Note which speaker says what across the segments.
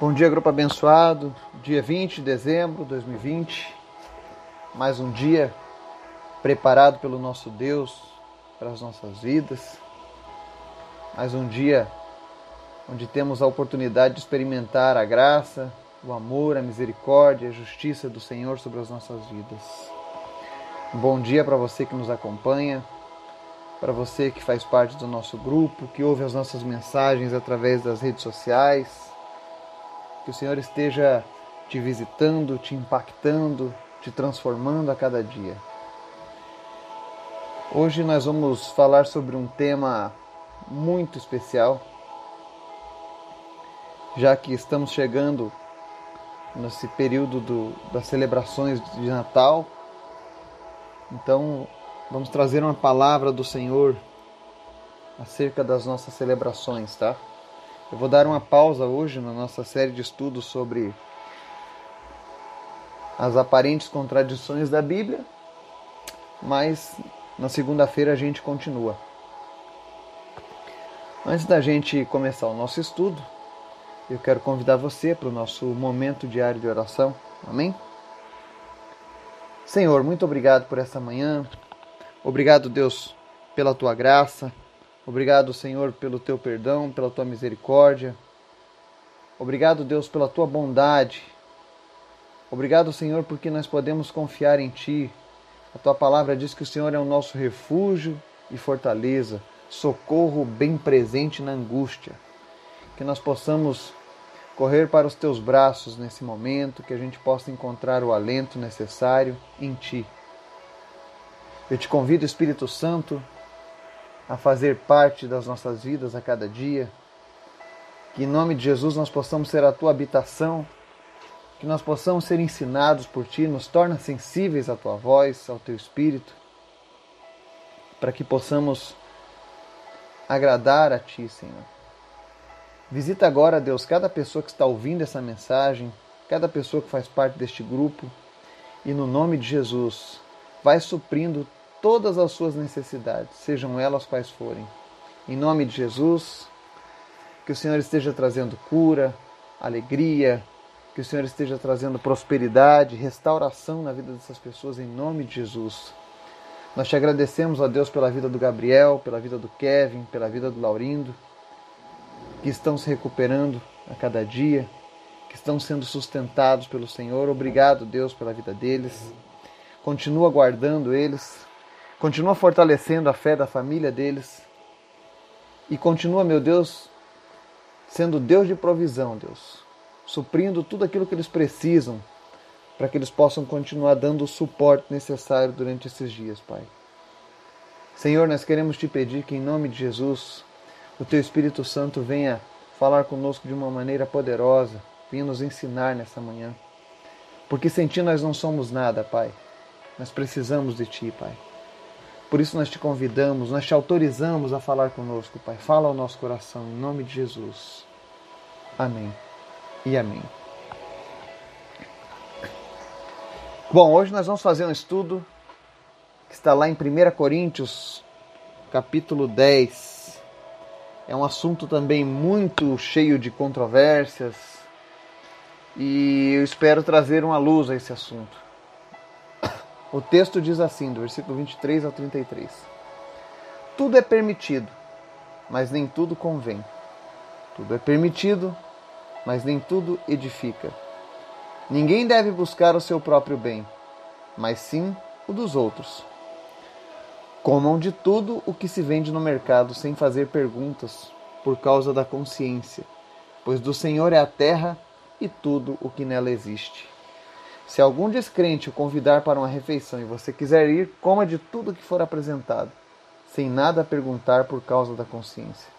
Speaker 1: Bom dia, grupo abençoado. Dia 20 de dezembro de 2020. Mais um dia preparado pelo nosso Deus para as nossas vidas. Mais um dia onde temos a oportunidade de experimentar a graça, o amor, a misericórdia, a justiça do Senhor sobre as nossas vidas. Bom dia para você que nos acompanha, para você que faz parte do nosso grupo, que ouve as nossas mensagens através das redes sociais que o Senhor esteja te visitando, te impactando, te transformando a cada dia. Hoje nós vamos falar sobre um tema muito especial, já que estamos chegando nesse período do, das celebrações de Natal. Então, vamos trazer uma palavra do Senhor acerca das nossas celebrações, tá? Eu vou dar uma pausa hoje na nossa série de estudos sobre as aparentes contradições da Bíblia, mas na segunda-feira a gente continua. Antes da gente começar o nosso estudo, eu quero convidar você para o nosso momento diário de oração. Amém? Senhor, muito obrigado por essa manhã. Obrigado, Deus, pela tua graça. Obrigado, Senhor, pelo teu perdão, pela tua misericórdia. Obrigado, Deus, pela tua bondade. Obrigado, Senhor, porque nós podemos confiar em ti. A tua palavra diz que o Senhor é o nosso refúgio e fortaleza, socorro bem presente na angústia. Que nós possamos correr para os teus braços nesse momento, que a gente possa encontrar o alento necessário em ti. Eu te convido, Espírito Santo, a fazer parte das nossas vidas a cada dia. Que em nome de Jesus nós possamos ser a tua habitação, que nós possamos ser ensinados por ti, nos torna sensíveis à tua voz, ao teu espírito, para que possamos agradar a ti, Senhor. Visita agora, Deus, cada pessoa que está ouvindo essa mensagem, cada pessoa que faz parte deste grupo, e no nome de Jesus, vai suprindo todas as suas necessidades, sejam elas quais forem. Em nome de Jesus, que o Senhor esteja trazendo cura, alegria, que o Senhor esteja trazendo prosperidade, restauração na vida dessas pessoas, em nome de Jesus. Nós te agradecemos, ó Deus, pela vida do Gabriel, pela vida do Kevin, pela vida do Laurindo, que estão se recuperando a cada dia, que estão sendo sustentados pelo Senhor. Obrigado, Deus, pela vida deles. Continua guardando eles, Continua fortalecendo a fé da família deles. E continua, meu Deus, sendo Deus de provisão, Deus. Suprindo tudo aquilo que eles precisam para que eles possam continuar dando o suporte necessário durante esses dias, Pai. Senhor, nós queremos te pedir que, em nome de Jesus, o Teu Espírito Santo venha falar conosco de uma maneira poderosa, venha nos ensinar nessa manhã. Porque sem Ti nós não somos nada, Pai. Nós precisamos de Ti, Pai. Por isso nós te convidamos, nós te autorizamos a falar conosco, Pai. Fala ao nosso coração, em nome de Jesus. Amém e amém. Bom, hoje nós vamos fazer um estudo que está lá em 1 Coríntios, capítulo 10. É um assunto também muito cheio de controvérsias e eu espero trazer uma luz a esse assunto. O texto diz assim, do versículo 23 ao 33. Tudo é permitido, mas nem tudo convém. Tudo é permitido, mas nem tudo edifica. Ninguém deve buscar o seu próprio bem, mas sim o dos outros. Comam de tudo o que se vende no mercado sem fazer perguntas, por causa da consciência, pois do Senhor é a terra e tudo o que nela existe. Se algum descrente o convidar para uma refeição e você quiser ir, coma de tudo que for apresentado, sem nada perguntar por causa da consciência.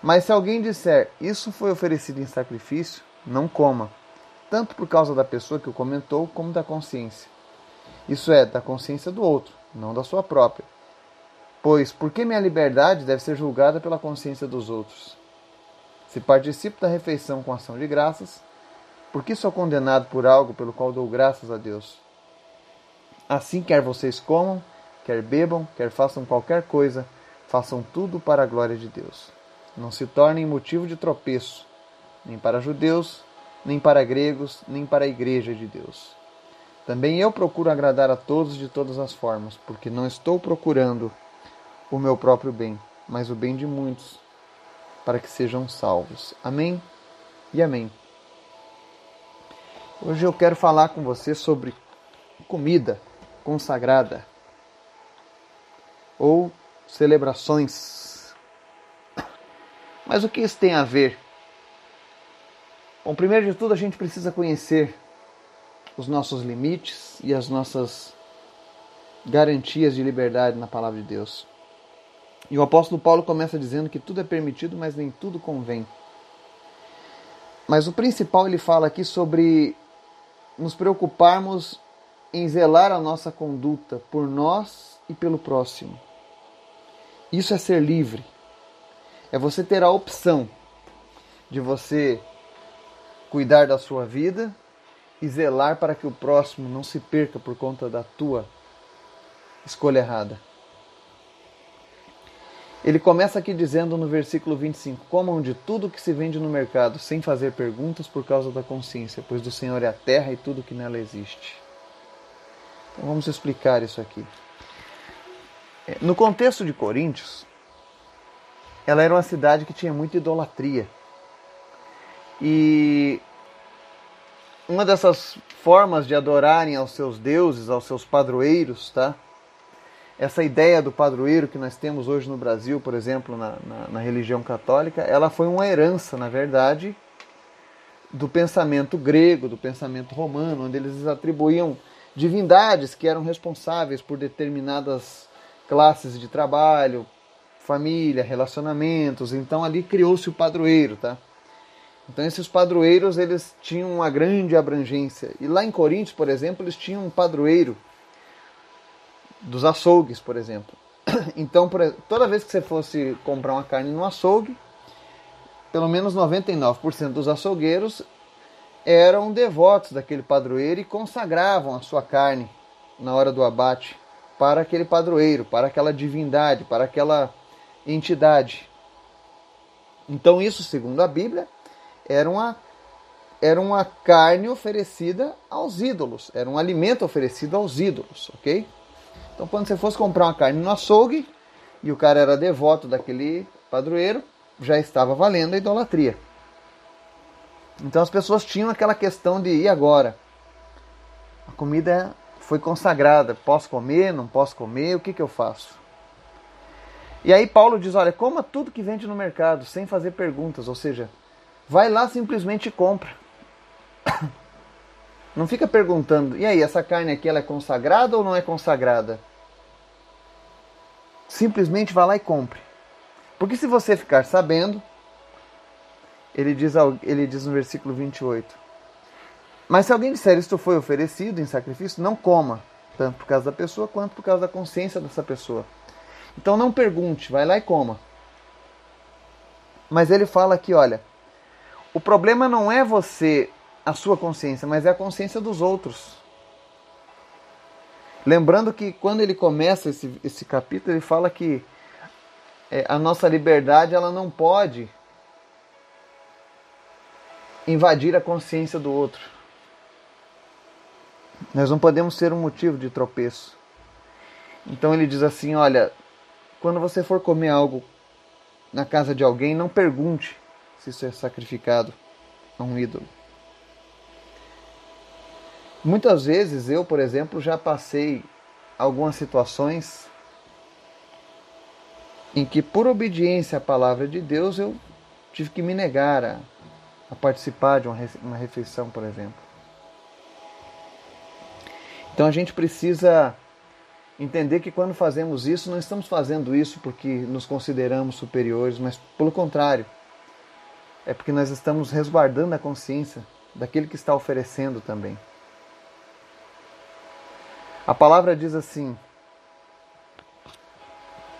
Speaker 1: Mas se alguém disser, isso foi oferecido em sacrifício, não coma, tanto por causa da pessoa que o comentou, como da consciência. Isso é, da consciência do outro, não da sua própria. Pois, por que minha liberdade deve ser julgada pela consciência dos outros? Se participo da refeição com ação de graças, por que sou condenado por algo pelo qual dou graças a Deus? Assim, quer vocês comam, quer bebam, quer façam qualquer coisa, façam tudo para a glória de Deus. Não se tornem motivo de tropeço, nem para judeus, nem para gregos, nem para a igreja de Deus. Também eu procuro agradar a todos de todas as formas, porque não estou procurando o meu próprio bem, mas o bem de muitos, para que sejam salvos. Amém e amém. Hoje eu quero falar com você sobre comida consagrada ou celebrações. Mas o que isso tem a ver? Bom, primeiro de tudo a gente precisa conhecer os nossos limites e as nossas garantias de liberdade na palavra de Deus. E o apóstolo Paulo começa dizendo que tudo é permitido, mas nem tudo convém. Mas o principal ele fala aqui sobre nos preocuparmos em zelar a nossa conduta por nós e pelo próximo. Isso é ser livre. É você ter a opção de você cuidar da sua vida e zelar para que o próximo não se perca por conta da tua escolha errada. Ele começa aqui dizendo no versículo 25: Comam de tudo que se vende no mercado, sem fazer perguntas por causa da consciência, pois do Senhor é a terra e tudo que nela existe. Então vamos explicar isso aqui. É, no contexto de Coríntios, ela era uma cidade que tinha muita idolatria. E uma dessas formas de adorarem aos seus deuses, aos seus padroeiros, tá? Essa ideia do padroeiro que nós temos hoje no Brasil, por exemplo, na, na, na religião católica, ela foi uma herança, na verdade, do pensamento grego, do pensamento romano, onde eles atribuíam divindades que eram responsáveis por determinadas classes de trabalho, família, relacionamentos. Então ali criou-se o padroeiro, tá? Então esses padroeiros eles tinham uma grande abrangência. E lá em Coríntios, por exemplo, eles tinham um padroeiro dos açougues, por exemplo. Então, toda vez que você fosse comprar uma carne no açougue, pelo menos 99% dos açougueiros eram devotos daquele padroeiro e consagravam a sua carne na hora do abate para aquele padroeiro, para aquela divindade, para aquela entidade. Então, isso, segundo a Bíblia, era uma, era uma carne oferecida aos ídolos, era um alimento oferecido aos ídolos, ok? Então, quando você fosse comprar uma carne no açougue e o cara era devoto daquele padroeiro, já estava valendo a idolatria. Então as pessoas tinham aquela questão de e agora? A comida foi consagrada, posso comer, não posso comer, o que, que eu faço? E aí Paulo diz, olha, coma tudo que vende no mercado, sem fazer perguntas, ou seja, vai lá simplesmente e compra. Não fica perguntando, e aí, essa carne aqui ela é consagrada ou não é consagrada? Simplesmente vá lá e compre. Porque se você ficar sabendo, ele diz, ele diz no versículo 28, mas se alguém disser isto foi oferecido em sacrifício, não coma, tanto por causa da pessoa quanto por causa da consciência dessa pessoa. Então não pergunte, vai lá e coma. Mas ele fala aqui, olha, o problema não é você a sua consciência, mas é a consciência dos outros. Lembrando que quando ele começa esse, esse capítulo, ele fala que é, a nossa liberdade ela não pode invadir a consciência do outro. Nós não podemos ser um motivo de tropeço. Então ele diz assim: olha, quando você for comer algo na casa de alguém, não pergunte se isso é sacrificado a um ídolo. Muitas vezes eu, por exemplo, já passei algumas situações em que, por obediência à palavra de Deus, eu tive que me negar a, a participar de uma, uma refeição, por exemplo. Então a gente precisa entender que quando fazemos isso, não estamos fazendo isso porque nos consideramos superiores, mas pelo contrário, é porque nós estamos resguardando a consciência daquele que está oferecendo também. A palavra diz assim: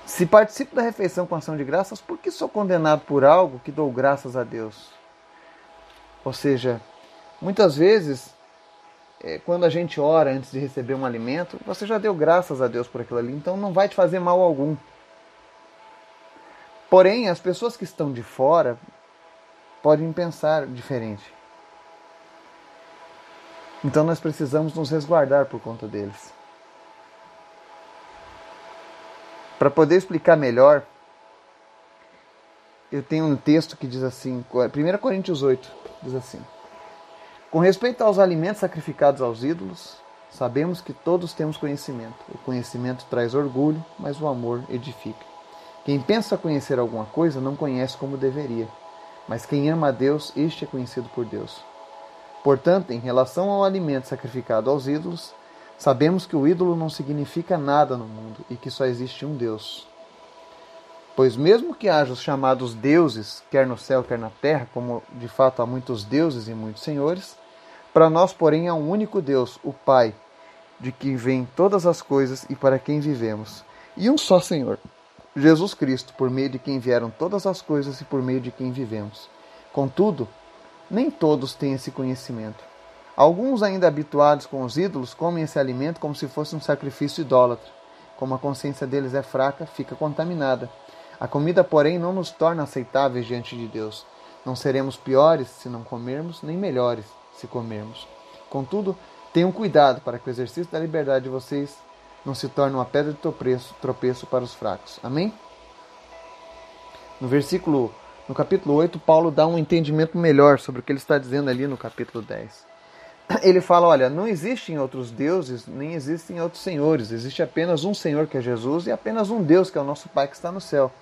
Speaker 1: Se participo da refeição com ação de graças, por que sou condenado por algo que dou graças a Deus? Ou seja, muitas vezes, é, quando a gente ora antes de receber um alimento, você já deu graças a Deus por aquilo ali, então não vai te fazer mal algum. Porém, as pessoas que estão de fora podem pensar diferente. Então nós precisamos nos resguardar por conta deles. Para poder explicar melhor, eu tenho um texto que diz assim, 1 Coríntios 8, diz assim: Com respeito aos alimentos sacrificados aos ídolos, sabemos que todos temos conhecimento. O conhecimento traz orgulho, mas o amor edifica. Quem pensa conhecer alguma coisa não conhece como deveria, mas quem ama a Deus, este é conhecido por Deus. Portanto, em relação ao alimento sacrificado aos ídolos, sabemos que o ídolo não significa nada no mundo e que só existe um Deus. Pois mesmo que haja os chamados deuses, quer no céu, quer na terra, como de fato há muitos deuses e muitos senhores, para nós, porém, há um único Deus, o Pai, de quem vêm todas as coisas e para quem vivemos, e um só Senhor, Jesus Cristo, por meio de quem vieram todas as coisas e por meio de quem vivemos. Contudo, nem todos têm esse conhecimento. Alguns, ainda habituados com os ídolos, comem esse alimento como se fosse um sacrifício idólatra. Como a consciência deles é fraca, fica contaminada a comida, porém, não nos torna aceitáveis diante de Deus. Não seremos piores se não comermos, nem melhores se comermos. Contudo, tenham cuidado para que o exercício da liberdade de vocês não se torne uma pedra de tropeço, tropeço para os fracos. Amém? No versículo, no capítulo 8, Paulo dá um entendimento melhor sobre o que ele está dizendo ali no capítulo 10. Ele fala: olha, não existem outros deuses, nem existem outros senhores, existe apenas um Senhor que é Jesus e apenas um Deus que é o nosso Pai que está no céu.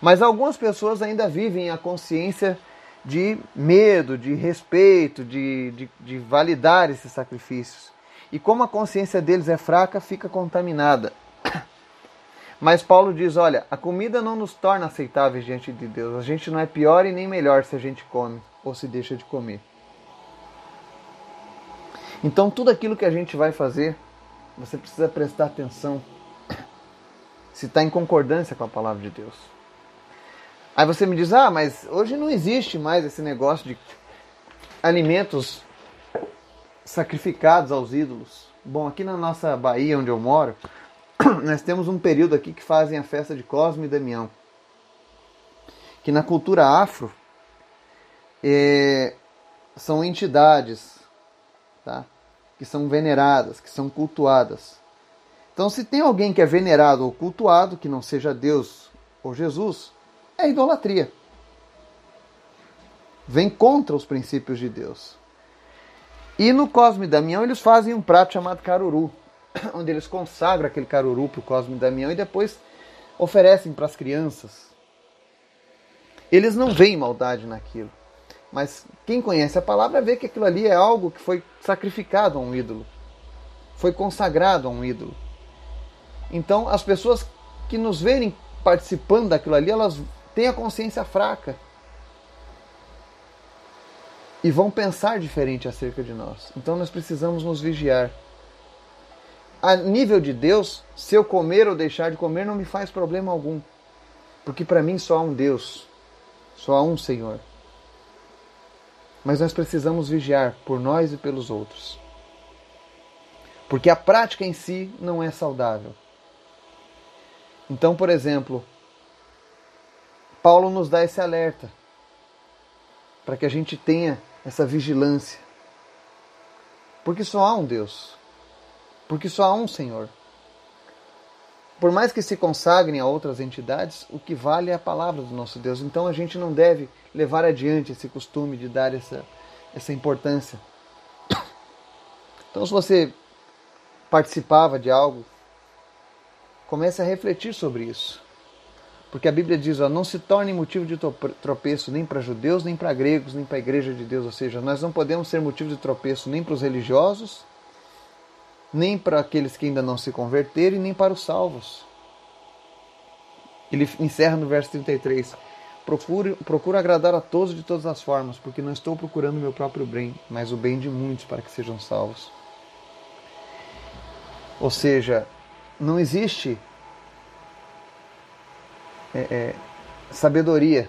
Speaker 1: Mas algumas pessoas ainda vivem a consciência de medo, de respeito, de, de, de validar esses sacrifícios. E como a consciência deles é fraca, fica contaminada. Mas Paulo diz: olha, a comida não nos torna aceitáveis diante de Deus. A gente não é pior e nem melhor se a gente come ou se deixa de comer. Então, tudo aquilo que a gente vai fazer, você precisa prestar atenção se está em concordância com a palavra de Deus. Aí você me diz: ah, mas hoje não existe mais esse negócio de alimentos sacrificados aos ídolos. Bom, aqui na nossa Bahia, onde eu moro, nós temos um período aqui que fazem a festa de Cosme e Damião. Que na cultura afro é, são entidades tá? que são veneradas, que são cultuadas. Então, se tem alguém que é venerado ou cultuado, que não seja Deus ou Jesus, é idolatria. Vem contra os princípios de Deus. E no Cosme Damião eles fazem um prato chamado caruru, onde eles consagram aquele caruru para o Cosme Damião e depois oferecem para as crianças. Eles não veem maldade naquilo. Mas quem conhece a palavra vê que aquilo ali é algo que foi sacrificado a um ídolo. Foi consagrado a um ídolo. Então as pessoas que nos verem participando daquilo ali, elas têm a consciência fraca e vão pensar diferente acerca de nós. Então nós precisamos nos vigiar. A nível de Deus, se eu comer ou deixar de comer não me faz problema algum, porque para mim só há um Deus, só há um Senhor. Mas nós precisamos vigiar por nós e pelos outros. Porque a prática em si não é saudável. Então, por exemplo, Paulo nos dá esse alerta para que a gente tenha essa vigilância. Porque só há um Deus. Porque só há um Senhor. Por mais que se consagrem a outras entidades, o que vale é a palavra do nosso Deus. Então a gente não deve levar adiante esse costume de dar essa, essa importância. Então, se você participava de algo, comece a refletir sobre isso. Porque a Bíblia diz, ó, não se torne motivo de tropeço nem para judeus, nem para gregos, nem para a igreja de Deus. Ou seja, nós não podemos ser motivo de tropeço nem para os religiosos, nem para aqueles que ainda não se converteram, e nem para os salvos. Ele encerra no verso 33. Procure, procure agradar a todos de todas as formas, porque não estou procurando o meu próprio bem, mas o bem de muitos para que sejam salvos. Ou seja, não existe é, é, sabedoria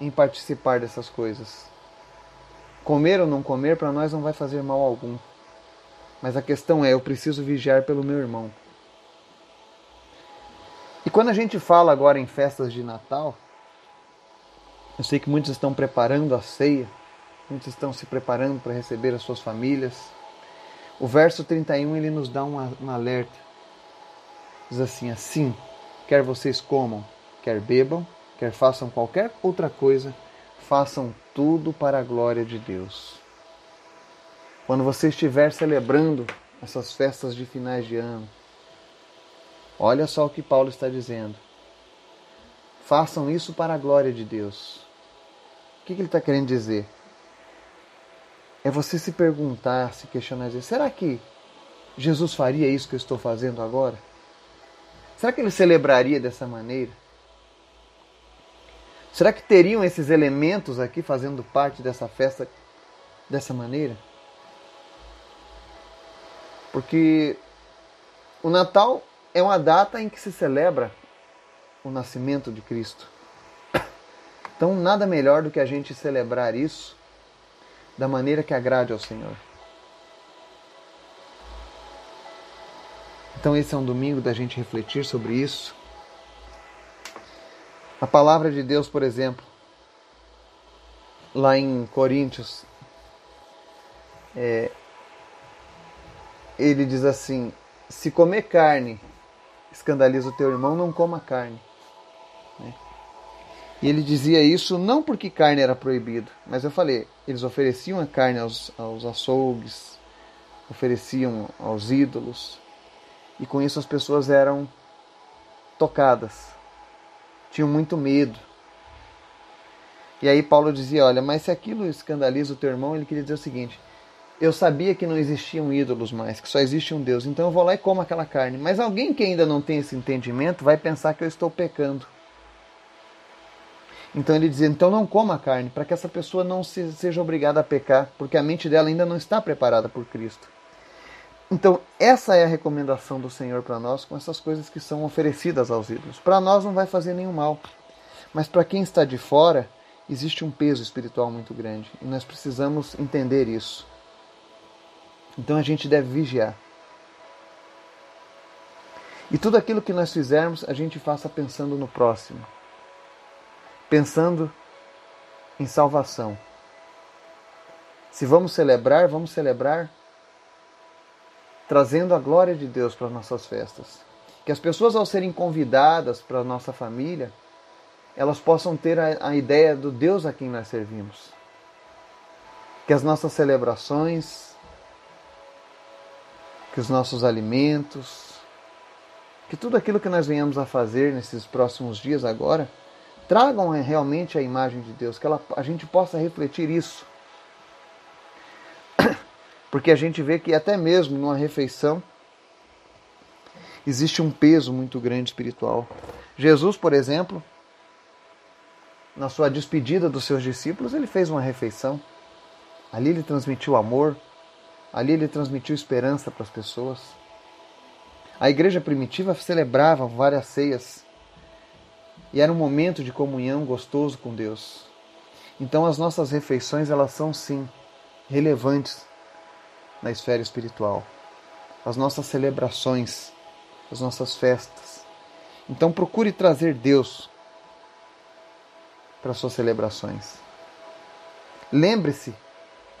Speaker 1: em participar dessas coisas. Comer ou não comer para nós não vai fazer mal algum. Mas a questão é, eu preciso vigiar pelo meu irmão. E quando a gente fala agora em festas de Natal, eu sei que muitos estão preparando a ceia, muitos estão se preparando para receber as suas famílias. O verso 31 ele nos dá um, alerta. Diz assim: Assim, quer vocês comam, quer bebam, quer façam qualquer outra coisa, façam tudo para a glória de Deus. Quando você estiver celebrando essas festas de finais de ano, olha só o que Paulo está dizendo. Façam isso para a glória de Deus. O que ele está querendo dizer? É você se perguntar, se questionar, dizer, será que Jesus faria isso que eu estou fazendo agora? Será que ele celebraria dessa maneira? Será que teriam esses elementos aqui fazendo parte dessa festa dessa maneira? Porque o Natal é uma data em que se celebra o nascimento de Cristo. Então, nada melhor do que a gente celebrar isso da maneira que agrade ao Senhor. Então, esse é um domingo da gente refletir sobre isso. A palavra de Deus, por exemplo, lá em Coríntios, é, ele diz assim: se comer carne escandaliza o teu irmão, não coma carne. Né? E ele dizia isso não porque carne era proibido, mas eu falei, eles ofereciam a carne aos, aos açougues, ofereciam aos ídolos, e com isso as pessoas eram tocadas, tinham muito medo. E aí Paulo dizia: Olha, mas se aquilo escandaliza o teu irmão, ele queria dizer o seguinte: eu sabia que não existiam ídolos mais, que só existe um Deus. Então eu vou lá e como aquela carne. Mas alguém que ainda não tem esse entendimento vai pensar que eu estou pecando. Então ele dizia: então não coma a carne, para que essa pessoa não se, seja obrigada a pecar, porque a mente dela ainda não está preparada por Cristo. Então, essa é a recomendação do Senhor para nós com essas coisas que são oferecidas aos ídolos. Para nós não vai fazer nenhum mal, mas para quem está de fora, existe um peso espiritual muito grande e nós precisamos entender isso. Então a gente deve vigiar. E tudo aquilo que nós fizermos, a gente faça pensando no próximo, pensando em salvação. Se vamos celebrar, vamos celebrar trazendo a glória de Deus para as nossas festas. Que as pessoas, ao serem convidadas para a nossa família, elas possam ter a, a ideia do Deus a quem nós servimos. Que as nossas celebrações, que os nossos alimentos, que tudo aquilo que nós venhamos a fazer nesses próximos dias agora, tragam realmente a imagem de Deus, que ela, a gente possa refletir isso. Porque a gente vê que até mesmo numa refeição existe um peso muito grande espiritual. Jesus, por exemplo, na sua despedida dos seus discípulos, ele fez uma refeição. Ali ele transmitiu amor, Ali ele transmitiu esperança para as pessoas. A igreja primitiva celebrava várias ceias e era um momento de comunhão gostoso com Deus. Então as nossas refeições elas são sim relevantes na esfera espiritual. As nossas celebrações, as nossas festas. Então procure trazer Deus para suas celebrações. Lembre-se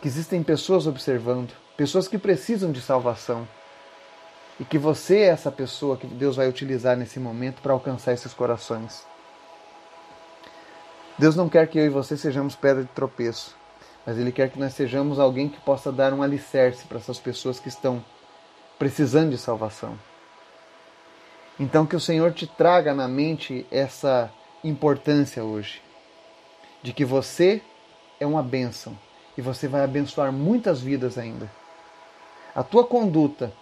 Speaker 1: que existem pessoas observando pessoas que precisam de salvação. E que você é essa pessoa que Deus vai utilizar nesse momento para alcançar esses corações. Deus não quer que eu e você sejamos pedra de tropeço, mas Ele quer que nós sejamos alguém que possa dar um alicerce para essas pessoas que estão precisando de salvação. Então, que o Senhor te traga na mente essa importância hoje, de que você é uma bênção e você vai abençoar muitas vidas ainda a tua conduta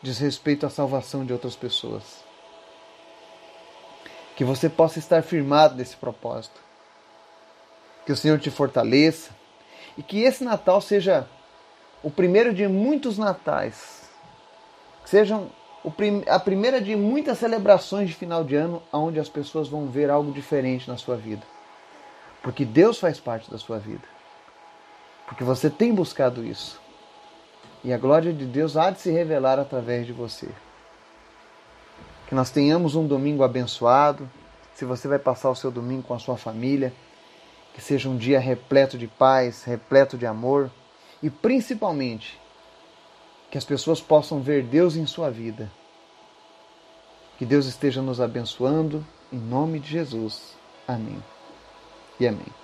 Speaker 1: diz respeito à salvação de outras pessoas. Que você possa estar firmado nesse propósito. Que o Senhor te fortaleça e que esse Natal seja o primeiro de muitos natais. Que sejam a primeira de muitas celebrações de final de ano onde as pessoas vão ver algo diferente na sua vida. Porque Deus faz parte da sua vida. Porque você tem buscado isso e a glória de Deus há de se revelar através de você. Que nós tenhamos um domingo abençoado. Se você vai passar o seu domingo com a sua família, Que seja um dia repleto de paz, repleto de amor e principalmente que as pessoas possam ver Deus em sua vida. Que Deus esteja nos abençoando em nome de Jesus. Amém. E amém.